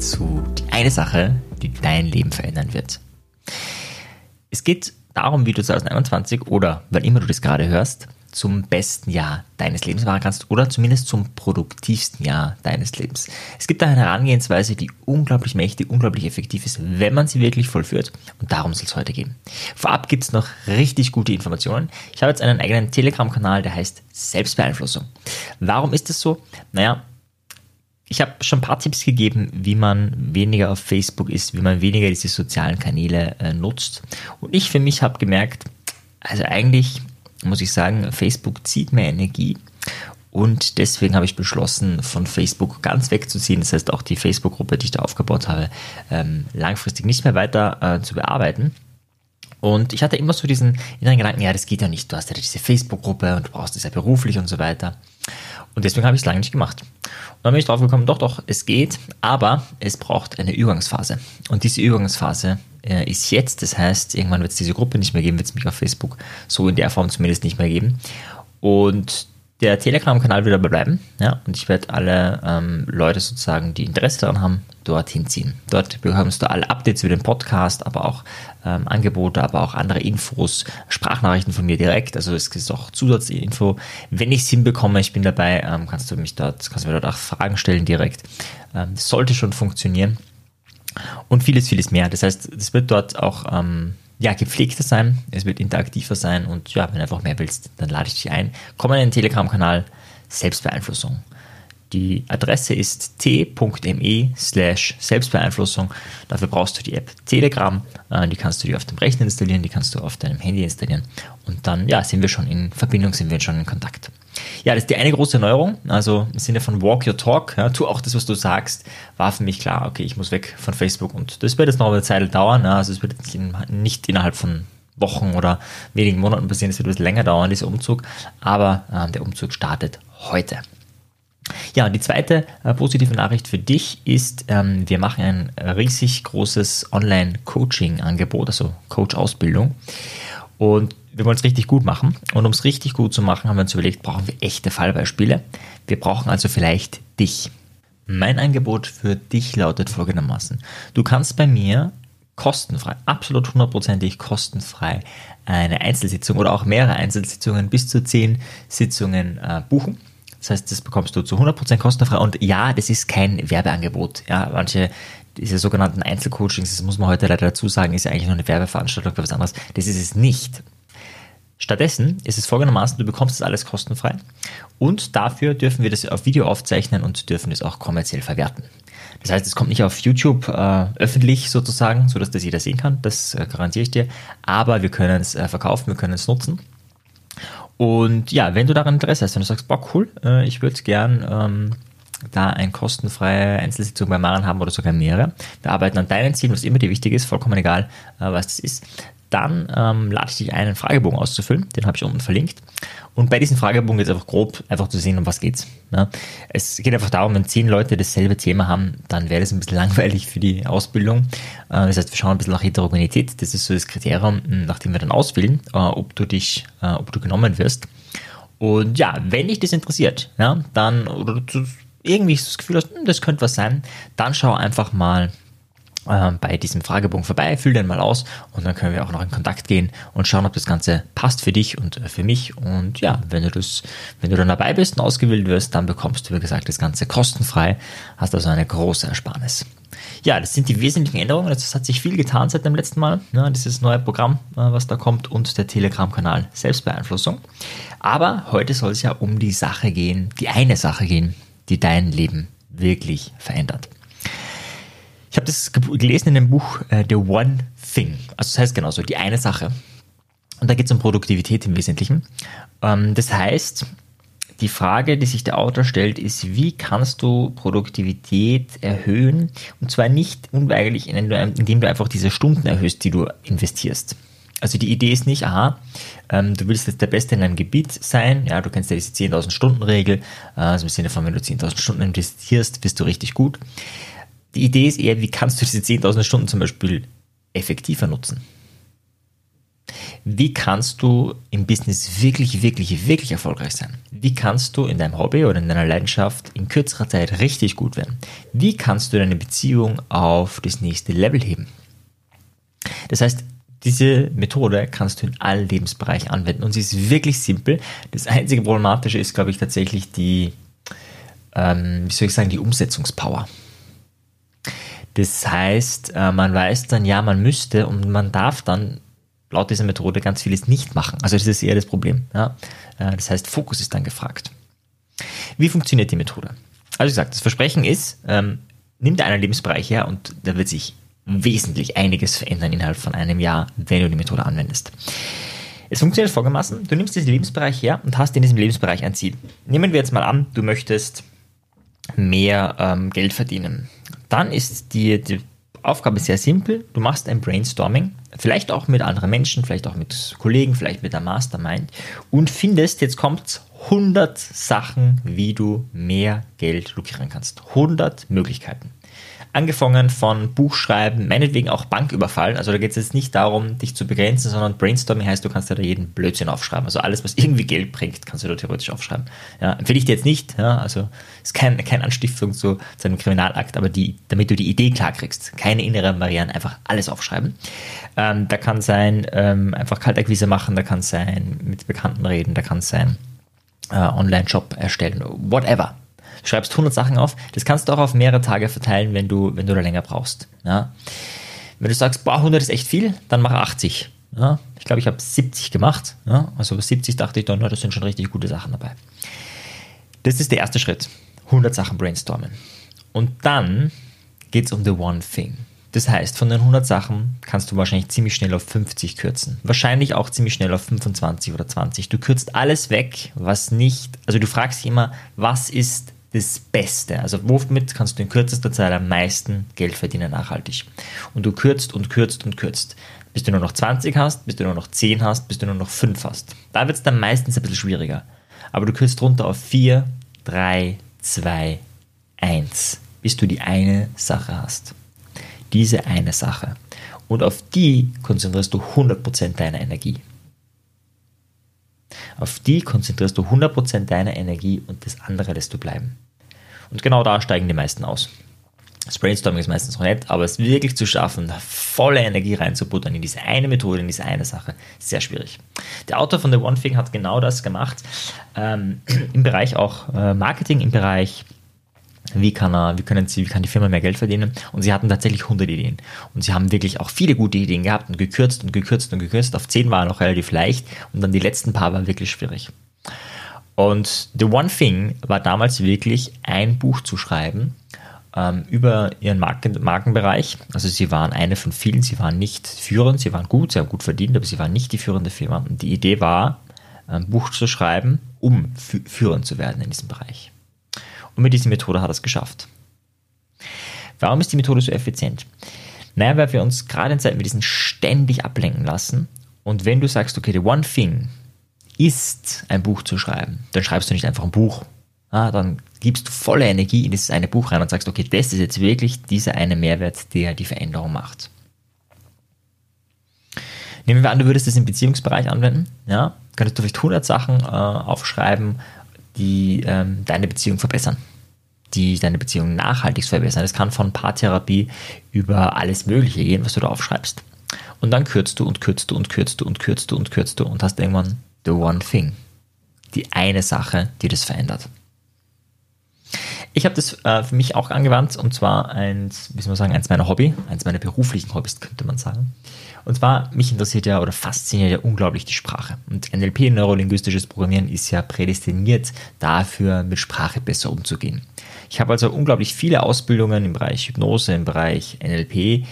zu die eine Sache, die dein Leben verändern wird. Es geht darum, wie du 2021 oder wann immer du das gerade hörst, zum besten Jahr deines Lebens machen kannst oder zumindest zum produktivsten Jahr deines Lebens. Es gibt da eine Herangehensweise, die unglaublich mächtig, unglaublich effektiv ist, wenn man sie wirklich vollführt und darum soll es heute gehen. Vorab gibt es noch richtig gute Informationen. Ich habe jetzt einen eigenen Telegram-Kanal, der heißt Selbstbeeinflussung. Warum ist das so? Naja, ich habe schon ein paar Tipps gegeben, wie man weniger auf Facebook ist, wie man weniger diese sozialen Kanäle äh, nutzt. Und ich für mich habe gemerkt, also eigentlich muss ich sagen, Facebook zieht mehr Energie. Und deswegen habe ich beschlossen, von Facebook ganz wegzuziehen. Das heißt, auch die Facebook-Gruppe, die ich da aufgebaut habe, ähm, langfristig nicht mehr weiter äh, zu bearbeiten. Und ich hatte immer so diesen inneren Gedanken, ja, das geht ja nicht. Du hast ja diese Facebook-Gruppe und du brauchst das ja beruflich und so weiter. Und deswegen habe ich es lange nicht gemacht. Und dann bin ich drauf gekommen, doch, doch, es geht, aber es braucht eine Übergangsphase. Und diese Übergangsphase äh, ist jetzt, das heißt, irgendwann wird es diese Gruppe nicht mehr geben, wird es mich auf Facebook so in der Form zumindest nicht mehr geben. Und der Telegram-Kanal wird aber bleiben, ja, und ich werde alle ähm, Leute sozusagen, die Interesse daran haben, dorthin ziehen. Dort bekommst du alle Updates über den Podcast, aber auch ähm, Angebote, aber auch andere Infos, Sprachnachrichten von mir direkt. Also es ist auch Zusatzinfo. Wenn ich es hinbekomme, ich bin dabei, ähm, kannst du mich dort, kannst du mir dort auch Fragen stellen direkt. Ähm, das sollte schon funktionieren. Und vieles, vieles mehr. Das heißt, es wird dort auch ähm, ja, gepflegter sein, es wird interaktiver sein und ja, wenn du einfach mehr willst, dann lade ich dich ein. Komm in den Telegram-Kanal Selbstbeeinflussung. Die Adresse ist t.me slash Selbstbeeinflussung. Dafür brauchst du die App Telegram. Äh, die kannst du dir auf dem Rechner installieren, die kannst du auf deinem Handy installieren. Und dann, ja, sind wir schon in Verbindung, sind wir schon in Kontakt. Ja, das ist die eine große Neuerung. Also im Sinne von Walk Your Talk, ja, tu auch das, was du sagst, war für mich klar, okay, ich muss weg von Facebook. Und das wird jetzt noch eine Zeit dauern. Ja, also es wird nicht innerhalb von Wochen oder wenigen Monaten passieren, es wird etwas länger dauern, dieser Umzug. Aber äh, der Umzug startet heute. Ja, und die zweite äh, positive Nachricht für dich ist, ähm, wir machen ein riesig großes Online-Coaching-Angebot, also Coach-Ausbildung. Und wir wollen es richtig gut machen. Und um es richtig gut zu machen, haben wir uns überlegt, brauchen wir echte Fallbeispiele. Wir brauchen also vielleicht dich. Mein Angebot für dich lautet folgendermaßen. Du kannst bei mir kostenfrei, absolut hundertprozentig kostenfrei eine Einzelsitzung oder auch mehrere Einzelsitzungen bis zu zehn Sitzungen äh, buchen. Das heißt, das bekommst du zu 100% kostenfrei. Und ja, das ist kein Werbeangebot. Ja, manche diese sogenannten Einzelcoachings, das muss man heute leider dazu sagen, ist ja eigentlich nur eine Werbeveranstaltung oder was anderes. Das ist es nicht. Stattdessen ist es folgendermaßen, du bekommst das alles kostenfrei und dafür dürfen wir das auf Video aufzeichnen und dürfen es auch kommerziell verwerten. Das heißt, es kommt nicht auf YouTube äh, öffentlich sozusagen, sodass das jeder sehen kann, das äh, garantiere ich dir, aber wir können es äh, verkaufen, wir können es nutzen und ja, wenn du daran Interesse hast, wenn du sagst, boah, cool, äh, ich würde gern ähm, da eine kostenfreie Einzelsitzung bei Maren haben oder sogar mehrere. Wir arbeiten an deinen Zielen, was immer dir wichtig ist, vollkommen egal, äh, was das ist. Dann ähm, lade ich dich ein, einen Fragebogen auszufüllen, den habe ich unten verlinkt. Und bei diesem Fragebogen geht es einfach grob, einfach zu sehen, um was geht's. Ne? Es geht einfach darum, wenn zehn Leute dasselbe Thema haben, dann wäre das ein bisschen langweilig für die Ausbildung. Äh, das heißt, wir schauen ein bisschen nach Heterogenität. Das ist so das Kriterium, nachdem wir dann auswählen, äh, ob du dich, äh, ob du genommen wirst. Und ja, wenn dich das interessiert, ja, dann, oder du irgendwie das Gefühl hast, hm, das könnte was sein, dann schau einfach mal ähm, bei diesem Fragebogen vorbei, füll den mal aus und dann können wir auch noch in Kontakt gehen und schauen, ob das Ganze passt für dich und äh, für mich. Und ja, wenn du das, wenn du dann dabei bist und ausgewählt wirst, dann bekommst du, wie gesagt, das Ganze kostenfrei, hast also eine große Ersparnis. Ja, das sind die wesentlichen Änderungen. Es hat sich viel getan seit dem letzten Mal. Ja, dieses neue Programm, äh, was da kommt und der Telegram-Kanal Selbstbeeinflussung. Aber heute soll es ja um die Sache gehen, die eine Sache gehen, die dein Leben wirklich verändert. Ich habe das gelesen in dem Buch uh, The One Thing. Also das heißt genauso, die eine Sache. Und da geht es um Produktivität im Wesentlichen. Ähm, das heißt, die Frage, die sich der Autor stellt, ist, wie kannst du Produktivität erhöhen? Und zwar nicht unweigerlich, indem du einfach diese Stunden erhöhst, die du investierst. Also die Idee ist nicht, aha, ähm, du willst jetzt der Beste in deinem Gebiet sein, ja, du kennst ja diese 10.000 Stunden Regel, äh, also im Sinne von, wenn du 10.000 Stunden investierst, bist du richtig gut. Die Idee ist eher, wie kannst du diese 10.000 Stunden zum Beispiel effektiver nutzen? Wie kannst du im Business wirklich, wirklich, wirklich erfolgreich sein? Wie kannst du in deinem Hobby oder in deiner Leidenschaft in kürzerer Zeit richtig gut werden? Wie kannst du deine Beziehung auf das nächste Level heben? Das heißt, diese Methode kannst du in allen Lebensbereichen anwenden und sie ist wirklich simpel. Das einzige Problematische ist, glaube ich, tatsächlich die, ähm, wie soll ich sagen, die Umsetzungspower. Das heißt, äh, man weiß dann, ja, man müsste und man darf dann laut dieser Methode ganz vieles nicht machen. Also das ist eher das Problem. Ja? Äh, das heißt, Fokus ist dann gefragt. Wie funktioniert die Methode? Also wie gesagt, das Versprechen ist, ähm, nimm dir einen Lebensbereich her und da wird sich wesentlich einiges verändern innerhalb von einem Jahr, wenn du die Methode anwendest. Es funktioniert folgendermaßen, du nimmst diesen Lebensbereich her und hast in diesem Lebensbereich ein Ziel. Nehmen wir jetzt mal an, du möchtest mehr ähm, Geld verdienen. Dann ist die, die Aufgabe sehr simpel. Du machst ein Brainstorming, vielleicht auch mit anderen Menschen, vielleicht auch mit Kollegen, vielleicht mit der Mastermind und findest, jetzt kommt 100 Sachen, wie du mehr Geld lukrieren kannst. 100 Möglichkeiten. Angefangen von Buchschreiben, meinetwegen auch Banküberfall. Also da geht es jetzt nicht darum, dich zu begrenzen, sondern Brainstorming heißt, du kannst ja da jeden Blödsinn aufschreiben. Also alles, was irgendwie Geld bringt, kannst du da theoretisch aufschreiben. Ja, empfehle ich dir jetzt nicht. Ja, also ist kein, keine Anstiftung zu, zu einem Kriminalakt, aber die, damit du die Idee klar kriegst. Keine innere Marianne, einfach alles aufschreiben. Ähm, da kann sein, ähm, einfach Kaltakquise machen, da kann sein, mit Bekannten reden, da kann sein, äh, Online-Shop erstellen, whatever schreibst 100 Sachen auf. Das kannst du auch auf mehrere Tage verteilen, wenn du, wenn du da länger brauchst. Ja. Wenn du sagst, boah, 100 ist echt viel, dann mach 80. Ja. Ich glaube, ich habe 70 gemacht. Ja. Also bei 70 dachte ich dann, das sind schon richtig gute Sachen dabei. Das ist der erste Schritt. 100 Sachen brainstormen. Und dann geht es um the one thing. Das heißt, von den 100 Sachen kannst du wahrscheinlich ziemlich schnell auf 50 kürzen. Wahrscheinlich auch ziemlich schnell auf 25 oder 20. Du kürzt alles weg, was nicht, also du fragst dich immer, was ist das Beste. Also womit kannst du in kürzester Zeit am meisten Geld verdienen nachhaltig? Und du kürzt und kürzt und kürzt. Bis du nur noch 20 hast, bis du nur noch 10 hast, bis du nur noch 5 hast. Da wird es dann meistens ein bisschen schwieriger. Aber du kürzt runter auf 4, 3, 2, 1, bis du die eine Sache hast. Diese eine Sache. Und auf die konzentrierst du 100% deiner Energie. Auf die konzentrierst du 100% deiner Energie und das andere lässt du bleiben. Und genau da steigen die meisten aus. Das Brainstorming ist meistens noch nett, aber es wirklich zu schaffen, volle Energie reinzubuttern in diese eine Methode, in diese eine Sache, ist sehr schwierig. Der Autor von The One Thing hat genau das gemacht, ähm, im Bereich auch äh, Marketing, im Bereich wie kann, er, wie, können sie, wie kann die Firma mehr Geld verdienen? Und sie hatten tatsächlich 100 Ideen. Und sie haben wirklich auch viele gute Ideen gehabt und gekürzt und gekürzt und gekürzt. Auf 10 war noch relativ leicht und dann die letzten paar waren wirklich schwierig. Und The One Thing war damals wirklich ein Buch zu schreiben ähm, über ihren Marken, Markenbereich. Also sie waren eine von vielen, sie waren nicht führend, sie waren gut, sie haben gut verdient, aber sie waren nicht die führende Firma. Und die Idee war, ein Buch zu schreiben, um führend zu werden in diesem Bereich. Und mit dieser Methode hat er es geschafft. Warum ist die Methode so effizient? Naja, weil wir uns gerade in Zeiten wie diesen ständig ablenken lassen. Und wenn du sagst, okay, the one thing ist, ein Buch zu schreiben, dann schreibst du nicht einfach ein Buch. Ah, dann gibst du volle Energie in dieses eine Buch rein und sagst, okay, das ist jetzt wirklich dieser eine Mehrwert, der die Veränderung macht. Nehmen wir an, du würdest das im Beziehungsbereich anwenden. Ja, könntest du vielleicht 100 Sachen äh, aufschreiben, die ähm, deine Beziehung verbessern, die deine Beziehung nachhaltig verbessern. Das kann von Paartherapie über alles Mögliche gehen, was du da aufschreibst. Und dann kürzt du und kürzt du und kürzt du und kürzt du und kürzt du und hast irgendwann the one thing. Die eine Sache, die das verändert. Ich habe das äh, für mich auch angewandt und zwar eins, wie soll man sagen, eins meiner Hobby, eins meiner beruflichen Hobbys, könnte man sagen. Und zwar, mich interessiert ja oder fasziniert ja unglaublich die Sprache. Und NLP, neurolinguistisches Programmieren, ist ja prädestiniert dafür, mit Sprache besser umzugehen. Ich habe also unglaublich viele Ausbildungen im Bereich Hypnose, im Bereich NLP,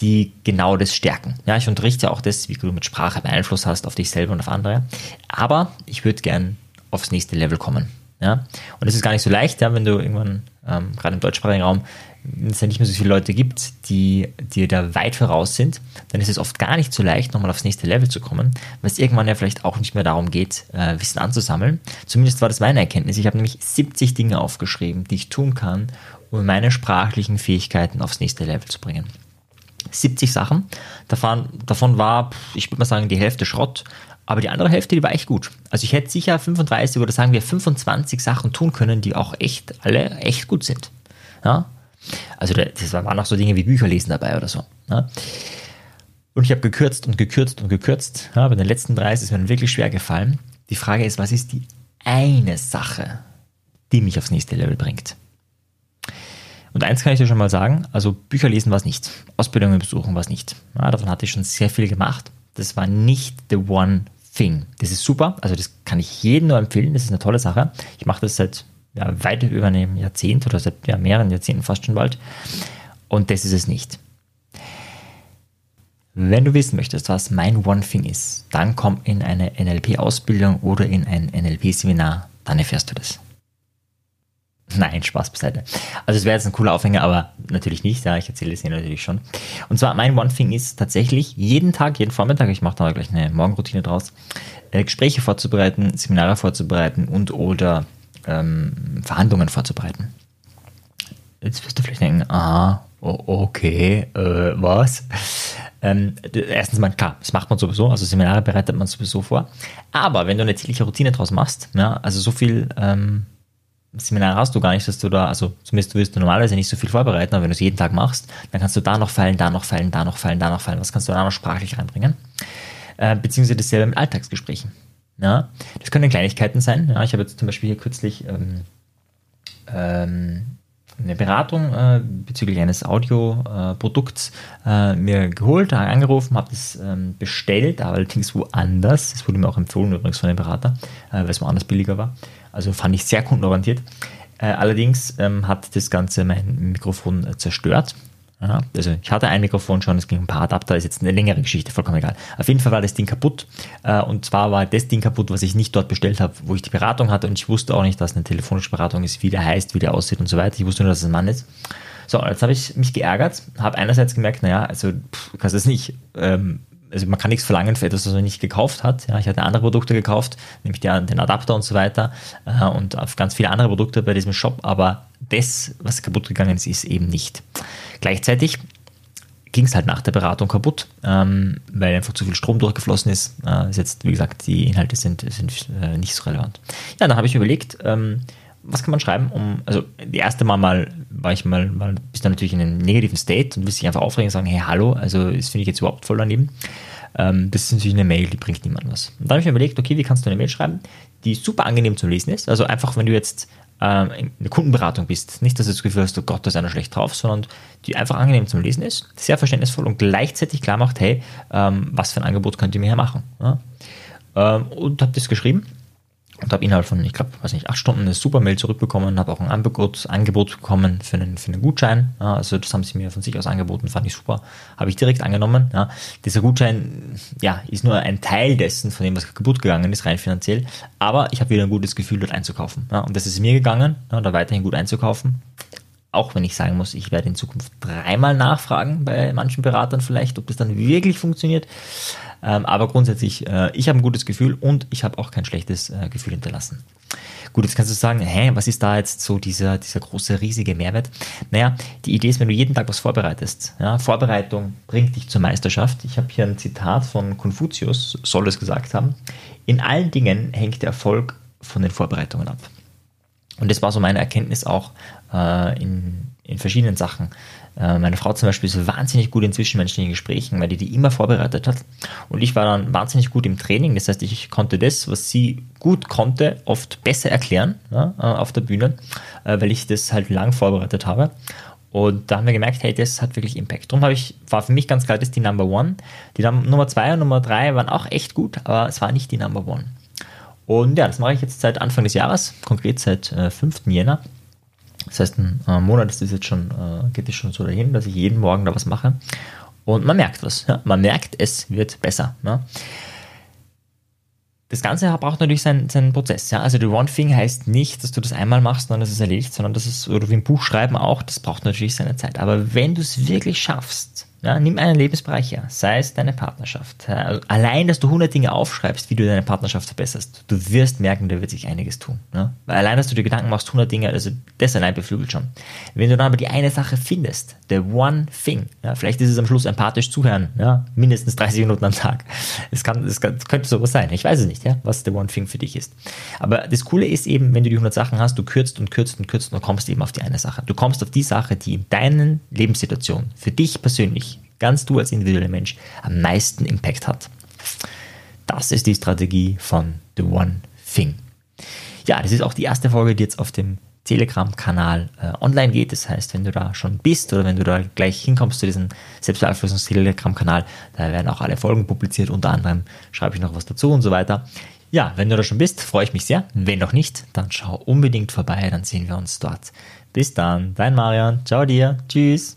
die genau das stärken. Ja, ich unterrichte ja auch das, wie du mit Sprache Einfluss hast auf dich selber und auf andere. Aber ich würde gern aufs nächste Level kommen. Ja? Und es ist gar nicht so leicht, ja, wenn du irgendwann, ähm, gerade im deutschsprachigen Raum, wenn es ja nicht mehr so viele Leute gibt, die dir da weit voraus sind, dann ist es oft gar nicht so leicht, nochmal aufs nächste Level zu kommen, weil es irgendwann ja vielleicht auch nicht mehr darum geht, äh, Wissen anzusammeln. Zumindest war das meine Erkenntnis. Ich habe nämlich 70 Dinge aufgeschrieben, die ich tun kann, um meine sprachlichen Fähigkeiten aufs nächste Level zu bringen. 70 Sachen. Davon, davon war, ich würde mal sagen, die Hälfte Schrott. Aber die andere Hälfte, die war echt gut. Also ich hätte sicher 35 oder sagen wir 25 Sachen tun können, die auch echt, alle echt gut sind. Ja? Also das waren auch so Dinge wie Bücher lesen dabei oder so. Ja? Und ich habe gekürzt und gekürzt und gekürzt. Ja, bei den letzten drei ist es mir wirklich schwer gefallen. Die Frage ist, was ist die eine Sache, die mich aufs nächste Level bringt? Und eins kann ich dir schon mal sagen, also Bücher lesen war es nicht. Ausbildungen besuchen war es nicht. Ja, davon hatte ich schon sehr viel gemacht. Das war nicht the one thing. Das ist super, also das kann ich jedem nur empfehlen, das ist eine tolle Sache. Ich mache das seit ja, weit über einem Jahrzehnt oder seit ja, mehreren Jahrzehnten fast schon bald. Und das ist es nicht. Wenn du wissen möchtest, was mein One Thing ist, dann komm in eine NLP-Ausbildung oder in ein NLP-Seminar, dann erfährst du das. Nein, Spaß beiseite. Also es wäre jetzt ein cooler Aufhänger, aber natürlich nicht, ja, ich erzähle es dir natürlich schon. Und zwar mein One Thing ist tatsächlich jeden Tag, jeden Vormittag, ich mache da gleich eine Morgenroutine draus, äh, Gespräche vorzubereiten, Seminare vorzubereiten und oder ähm, Verhandlungen vorzubereiten. Jetzt wirst du vielleicht denken, ah, okay, äh, was? Ähm, erstens mal, klar, das macht man sowieso, also Seminare bereitet man sowieso vor. Aber wenn du eine tägliche Routine draus machst, ja, also so viel ähm, Seminar hast du gar nicht, dass du da, also zumindest wirst du normalerweise nicht so viel vorbereiten, aber wenn du es jeden Tag machst, dann kannst du da noch fallen, da noch fallen, da noch fallen, da noch fallen. Was kannst du da noch sprachlich reinbringen? Äh, beziehungsweise dasselbe mit Alltagsgesprächen. Ja, das können Kleinigkeiten sein. Ja, ich habe jetzt zum Beispiel hier kürzlich ähm, ähm, eine Beratung äh, bezüglich eines Audioprodukts äh, mir geholt, angerufen, habe das ähm, bestellt, aber allerdings woanders. Das wurde mir auch empfohlen übrigens von dem Berater, äh, weil es woanders billiger war. Also fand ich sehr kundenorientiert. Äh, allerdings ähm, hat das Ganze mein Mikrofon äh, zerstört. Ja, also ich hatte ein Mikrofon schon, es ging ein paar Adapter, ist jetzt eine längere Geschichte, vollkommen egal. Auf jeden Fall war das Ding kaputt. Äh, und zwar war das Ding kaputt, was ich nicht dort bestellt habe, wo ich die Beratung hatte. Und ich wusste auch nicht, dass eine telefonische Beratung ist, wie der heißt, wie der aussieht und so weiter. Ich wusste nur, dass es ein Mann ist. So, jetzt habe ich mich geärgert, habe einerseits gemerkt, naja, also pff, du kannst es nicht, ähm, also man kann nichts verlangen für etwas, was man nicht gekauft hat. Ja, ich hatte andere Produkte gekauft, nämlich den Adapter und so weiter äh, und auf ganz viele andere Produkte bei diesem Shop, aber das, was kaputt gegangen ist, ist eben nicht. Gleichzeitig ging es halt nach der Beratung kaputt, ähm, weil einfach zu viel Strom durchgeflossen ist. Äh, ist jetzt, wie gesagt, die Inhalte sind, sind äh, nicht so relevant. Ja, dann habe ich überlegt, ähm, was kann man schreiben, um, also die erste Mal mal war ich mal, mal bist dann natürlich in einem negativen State und willst dich einfach aufregen und sagen, hey, hallo, also das finde ich jetzt überhaupt voll daneben. Ähm, das ist natürlich eine Mail, die bringt niemandem was. Und dann habe ich mir überlegt, okay, wie kannst du eine Mail schreiben, die super angenehm zu lesen ist. Also einfach, wenn du jetzt ähm, in der Kundenberatung bist. Nicht, dass du das Gefühl hast, oh Gott, da ist einer schlecht drauf, sondern die einfach angenehm zum Lesen ist, sehr verständnisvoll und gleichzeitig klar macht, hey, ähm, was für ein Angebot könnt ihr mir hier machen? Ähm, und habe das geschrieben und habe innerhalb von, ich glaube, weiß nicht, acht Stunden eine super Mail zurückbekommen, habe auch ein Angebot, Angebot bekommen für einen, für einen Gutschein. Ja, also das haben sie mir von sich aus angeboten, fand ich super. Habe ich direkt angenommen. Ja. Dieser Gutschein ja, ist nur ein Teil dessen, von dem, was kaputt gegangen ist, rein finanziell. Aber ich habe wieder ein gutes Gefühl, dort einzukaufen. Ja. Und das ist mir gegangen, ja, da weiterhin gut einzukaufen. Auch wenn ich sagen muss, ich werde in Zukunft dreimal nachfragen bei manchen Beratern vielleicht, ob das dann wirklich funktioniert. Ähm, aber grundsätzlich, äh, ich habe ein gutes Gefühl und ich habe auch kein schlechtes äh, Gefühl hinterlassen. Gut, jetzt kannst du sagen, hä, was ist da jetzt so dieser, dieser große, riesige Mehrwert? Naja, die Idee ist, wenn du jeden Tag was vorbereitest. Ja, Vorbereitung bringt dich zur Meisterschaft. Ich habe hier ein Zitat von Konfuzius, soll es gesagt haben. In allen Dingen hängt der Erfolg von den Vorbereitungen ab. Und das war so meine Erkenntnis auch äh, in, in verschiedenen Sachen. Äh, meine Frau zum Beispiel ist wahnsinnig gut in zwischenmenschlichen Gesprächen, weil die die immer vorbereitet hat. Und ich war dann wahnsinnig gut im Training. Das heißt, ich konnte das, was sie gut konnte, oft besser erklären ja, äh, auf der Bühne, äh, weil ich das halt lang vorbereitet habe. Und da haben wir gemerkt, hey, das hat wirklich Impact. Darum ich, war für mich ganz klar, das ist die Number One. Die Nummer zwei und Nummer drei waren auch echt gut, aber es war nicht die Number One. Und ja, das mache ich jetzt seit Anfang des Jahres, konkret seit äh, 5. Jänner. Das heißt, ein äh, Monat ist das jetzt schon, äh, geht es schon so dahin, dass ich jeden Morgen da was mache. Und man merkt was. Ja? Man merkt, es wird besser. Ja? Das Ganze braucht natürlich seinen, seinen Prozess. Ja? Also die One Thing heißt nicht, dass du das einmal machst, sondern dass es erledigt, sondern das ist, oder wie ein Buch schreiben auch, das braucht natürlich seine Zeit. Aber wenn du es wirklich schaffst, Ja, nimm einen Lebensbereich her, sei es deine Partnerschaft. Also allein, dass du 100 Dinge aufschreibst, wie du deine Partnerschaft verbesserst, du wirst merken, da wird sich einiges tun. Ja? Weil allein, dass du dir Gedanken machst, 100 Dinge, also das allein beflügelt schon. Wenn du dann aber die eine Sache findest, the one thing, ja, vielleicht ist es am Schluss empathisch zuhören, ja, mindestens 30 Minuten am Tag. Es kann, könnte sowas sein. Ich weiß es nicht, ja, was the one thing für dich ist. Aber das Coole ist eben, wenn du die 100 Sachen hast, du kürzt und kürzt und kürzt und kommst eben auf die eine Sache. Du kommst auf die Sache, die in deinen Lebenssituationen für dich persönlich ganz du als individueller Mensch am meisten Impact hat. Das ist die Strategie von The One Thing. Ja, das ist auch die erste Folge, die jetzt auf dem Telegram-Kanal äh, online geht. Das heißt, wenn du da schon bist oder wenn du da gleich hinkommst zu diesem Selbstbeeinflussungs-Telegram-Kanal, da werden auch alle Folgen publiziert. Unter anderem schreibe ich noch was dazu und so weiter. Ja, wenn du da schon bist, freue ich mich sehr. Wenn noch nicht, dann schau unbedingt vorbei, dann sehen wir uns dort. Bis dann, dein Marian. Ciao dir. Tschüss.